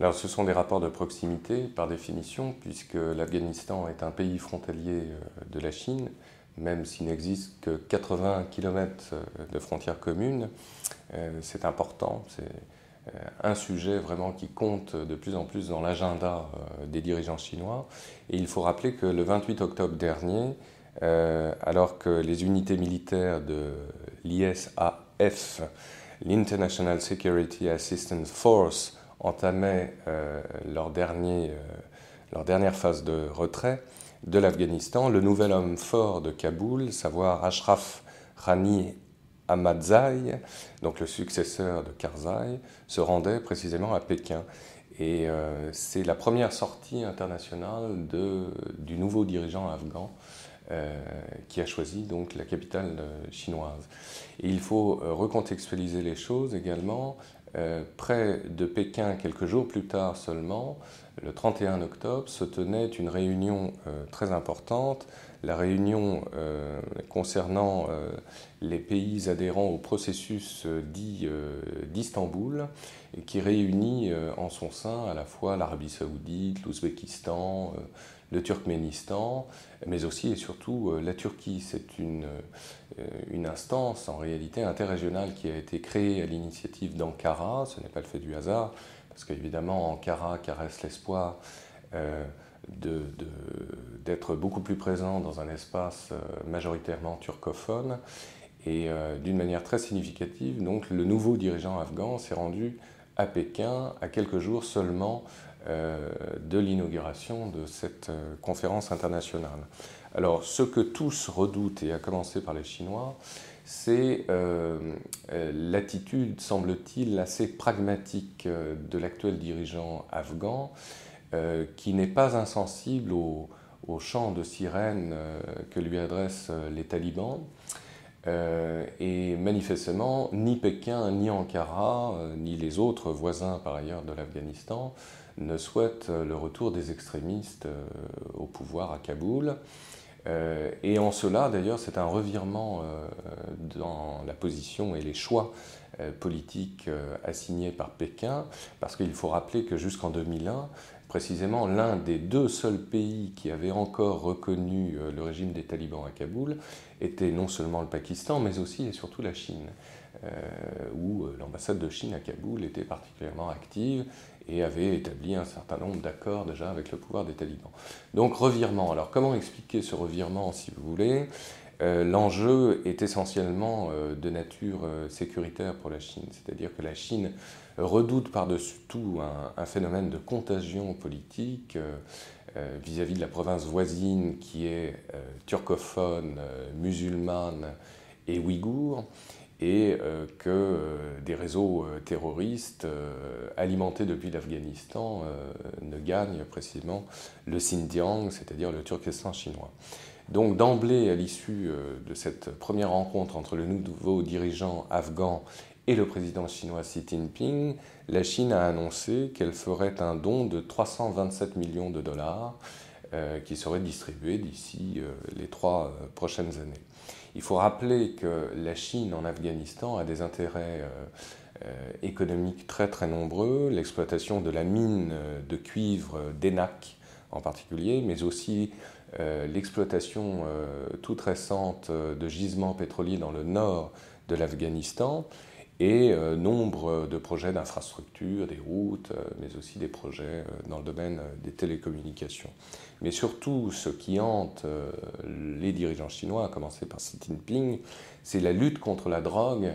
Alors ce sont des rapports de proximité par définition, puisque l'Afghanistan est un pays frontalier de la Chine, même s'il n'existe que 80 km de frontières communes. C'est important, c'est un sujet vraiment qui compte de plus en plus dans l'agenda des dirigeants chinois. Et il faut rappeler que le 28 octobre dernier, alors que les unités militaires de l'ISAF, l'International Security Assistance Force, entamaient euh, leur, dernier, euh, leur, dernière phase de retrait de l'Afghanistan, le nouvel homme fort de Kaboul, savoir Ashraf Ghani Ahmadzai, donc le successeur de Karzai, se rendait précisément à Pékin. Et euh, c'est la première sortie internationale de, du nouveau dirigeant afghan qui a choisi donc la capitale chinoise. Il faut recontextualiser les choses également euh, près de Pékin, quelques jours plus tard seulement, le 31 octobre, se tenait une réunion euh, très importante, la réunion euh, concernant les pays adhérents au processus dit d'Istanbul, qui réunit en son sein à la fois l'Arabie saoudite, l'Ouzbékistan, le Turkménistan, mais aussi et surtout la Turquie. C'est une, une instance en réalité interrégionale qui a été créée à l'initiative d'Ankara, ce n'est pas le fait du hasard, parce qu'évidemment Ankara caresse l'espoir euh, d'être beaucoup plus présent dans un espace euh, majoritairement turcophone. Et euh, d'une manière très significative, donc le nouveau dirigeant afghan s'est rendu à Pékin à quelques jours seulement de l'inauguration de cette conférence internationale. Alors, ce que tous redoutent, et à commencer par les Chinois, c'est euh, euh, l'attitude, semble-t-il, assez pragmatique euh, de l'actuel dirigeant afghan, qui n'est pas insensible au, chant de sirène que lui adressent les talibans. Et manifestement, ni Pékin, ni Ankara, ni les autres voisins par ailleurs de l'Afghanistan ne souhaitent le retour des extrémistes au pouvoir à Kaboul. Euh, et en cela, d'ailleurs, c'est un revirement euh, dans la position et les choix euh, politiques assignés par Pékin, parce qu'il faut rappeler que jusqu'en 2001, précisément l'un des deux seuls pays qui avait encore reconnu le régime des talibans à Kaboul était non seulement le Pakistan, mais aussi et surtout la Chine, où l'ambassade de Chine à Kaboul était particulièrement active et avait établi un certain nombre d'accords déjà avec le pouvoir des talibans. Donc revirement. Alors comment expliquer ce revirement si vous voulez? euh, L'enjeu est essentiellement euh, de nature euh, sécuritaire pour la Chine, c'est-à-dire que la Chine redoute par-dessus tout un, phénomène de contagion politique vis-à-vis de la province voisine qui est turcophone, musulmane et ouïghour et euh, que euh, des réseaux euh, terroristes alimentés depuis l'Afghanistan ne gagnent précisément le Xinjiang, c'est-à-dire le Turkestan chinois. Donc d'emblée, à l'issue de cette première rencontre entre le nouveau dirigeant afghan et le président chinois Xi Jinping, la Chine a annoncé qu'elle ferait un don de 327 millions de dollars qui serait distribué d'ici les trois prochaines années. Il faut rappeler que la Chine en Afghanistan a des intérêts euh, euh, économiques très très nombreux, l'exploitation de la mine de cuivre d'Enak en particulier, mais aussi euh, l'exploitation toute récente de gisements pétroliers dans le nord de l'Afghanistan et nombre de projets d'infrastructures, des routes, mais aussi des projets dans le domaine des télécommunications. Mais surtout, ce qui hante euh, les dirigeants chinois, à commencer par Xi Jinping, c'est la lutte contre la drogue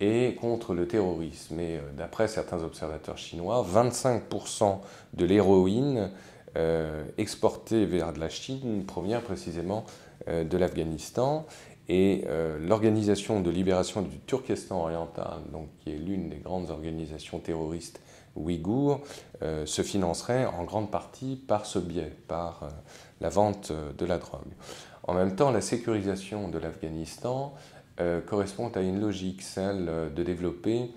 et contre le terrorisme. Et euh, d'après certains observateurs chinois, 25% de l'héroïne euh, vers la Chine provient précisément de l'Afghanistan. Et l'Organisation de libération du Turkestan oriental, donc, qui est l'une des grandes organisations terroristes ouïghours euh, se financerait en grande partie par ce biais, par euh, la vente euh, de la drogue. En même temps, la sécurisation de l'Afghanistan correspond à une logique, celle de développer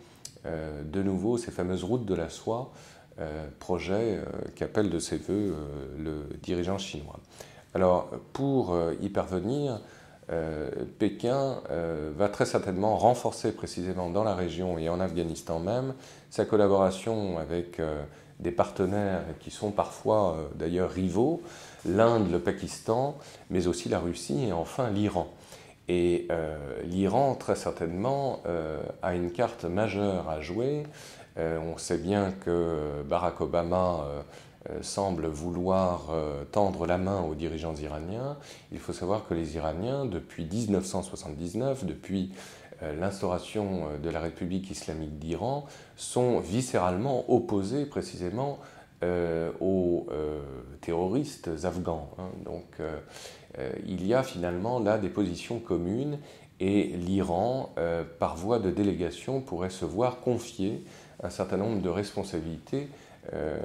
de nouveau ces fameuses routes de la soie, projet qu'appelle de ses voeux le dirigeant chinois. Alors, pour y parvenir, euh, Pékin euh, va très certainement renforcer précisément dans la région et en Afghanistan même sa collaboration avec euh, des partenaires qui sont parfois d'ailleurs rivaux, l'Inde, le Pakistan, mais aussi la Russie et enfin l'Iran. Et l'Iran, très certainement, a une carte majeure à jouer. On sait bien que Barack Obama euh, semble vouloir euh, tendre la main aux dirigeants iraniens. Il faut savoir que les Iraniens, depuis 1979, depuis euh, l'instauration de la République islamique d'Iran, sont viscéralement opposés précisément aux terroristes afghans. Hein. Donc il y a finalement là des positions communes et l'Iran, par voie de délégation, pourrait se voir confier un certain nombre de responsabilités euh,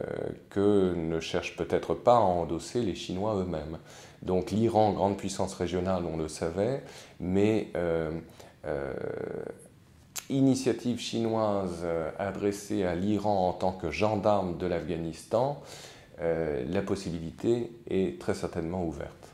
que ne cherchent peut-être pas à endosser les Chinois eux-mêmes. Donc l'Iran, grande puissance régionale, on le savait, mais euh, euh, initiative chinoise adressée à l'Iran en tant que gendarme de l'Afghanistan, la possibilité est très certainement ouverte.